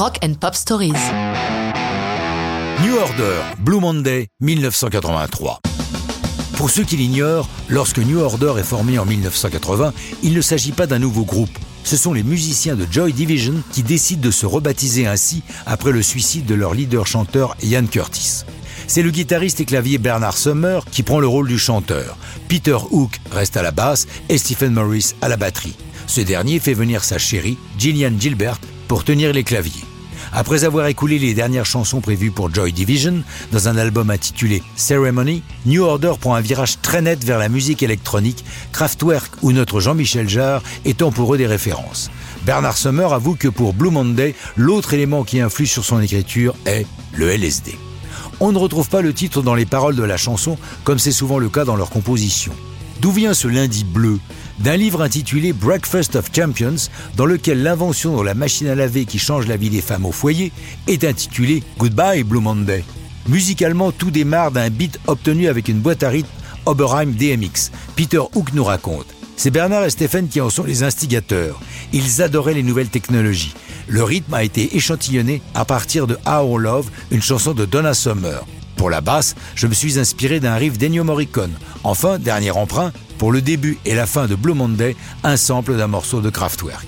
Rock and Pop Stories. New Order, Blue Monday, 1983. Pour ceux qui l'ignorent, lorsque New Order est formé en 1980, il ne s'agit pas d'un nouveau groupe. Ce sont les musiciens de Joy Division qui décident de se rebaptiser ainsi après le suicide de leur leader-chanteur Ian Curtis. C'est le guitariste et clavier Bernard Summer qui prend le rôle du chanteur. Peter Hook reste à la basse et Stephen Morris à la batterie. Ce dernier fait venir sa chérie, Gillian Gilbert, pour tenir les claviers. Après avoir écoulé les dernières chansons prévues pour Joy Division dans un album intitulé Ceremony, New Order prend un virage très net vers la musique électronique, Kraftwerk ou notre Jean-Michel Jarre étant pour eux des références. Bernard Summer avoue que pour Blue Monday, l'autre élément qui influe sur son écriture est le LSD. On ne retrouve pas le titre dans les paroles de la chanson comme c'est souvent le cas dans leur composition. D'où vient ce lundi bleu D'un livre intitulé Breakfast of Champions, dans lequel l'invention de la machine à laver qui change la vie des femmes au foyer est intitulée Goodbye Blue Monday. Musicalement, tout démarre d'un beat obtenu avec une boîte à rythme Oberheim DMX. Peter Hook nous raconte. C'est Bernard et Stephen qui en sont les instigateurs. Ils adoraient les nouvelles technologies. Le rythme a été échantillonné à partir de Our Love, une chanson de Donna Summer. Pour la basse, je me suis inspiré d'un riff d'Ennio Morricone. Enfin, dernier emprunt, pour le début et la fin de Blue Monday, un sample d'un morceau de Kraftwerk.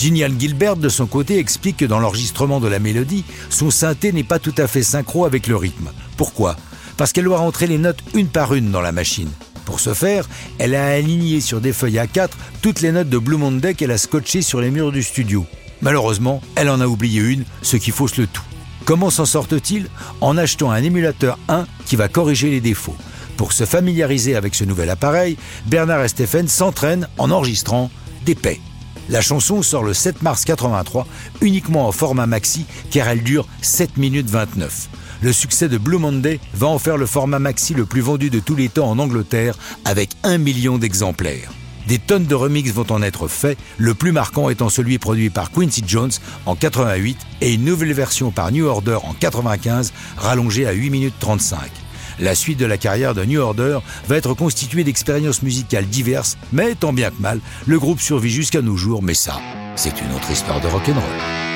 Ginian Gilbert, de son côté, explique que dans l'enregistrement de la mélodie, son synthé n'est pas tout à fait synchro avec le rythme. Pourquoi? Parce qu'elle doit rentrer les notes une par une dans la machine. Pour ce faire, elle a aligné sur des feuilles A4 toutes les notes de Blue Monday qu'elle a scotchées sur les murs du studio. Malheureusement, elle en a oublié une, ce qui fausse le tout. Comment s'en sortent-ils En achetant un émulateur 1 qui va corriger les défauts. Pour se familiariser avec ce nouvel appareil, Bernard et Stéphane s'entraînent en enregistrant des paix. La chanson sort le 7 mars 83 uniquement en format maxi car elle dure 7 minutes 29. Le succès de Blue Monday va en faire le format maxi le plus vendu de tous les temps en Angleterre avec 1 million d'exemplaires. Des tonnes de remixes vont en être faits, le plus marquant étant celui produit par Quincy Jones en 88 et une nouvelle version par New Order en 95, rallongée à 8 minutes 35. La suite de la carrière de New Order va être constituée d'expériences musicales diverses, mais tant bien que mal, le groupe survit jusqu'à nos jours, mais ça, c'est une autre histoire de rock'n'roll.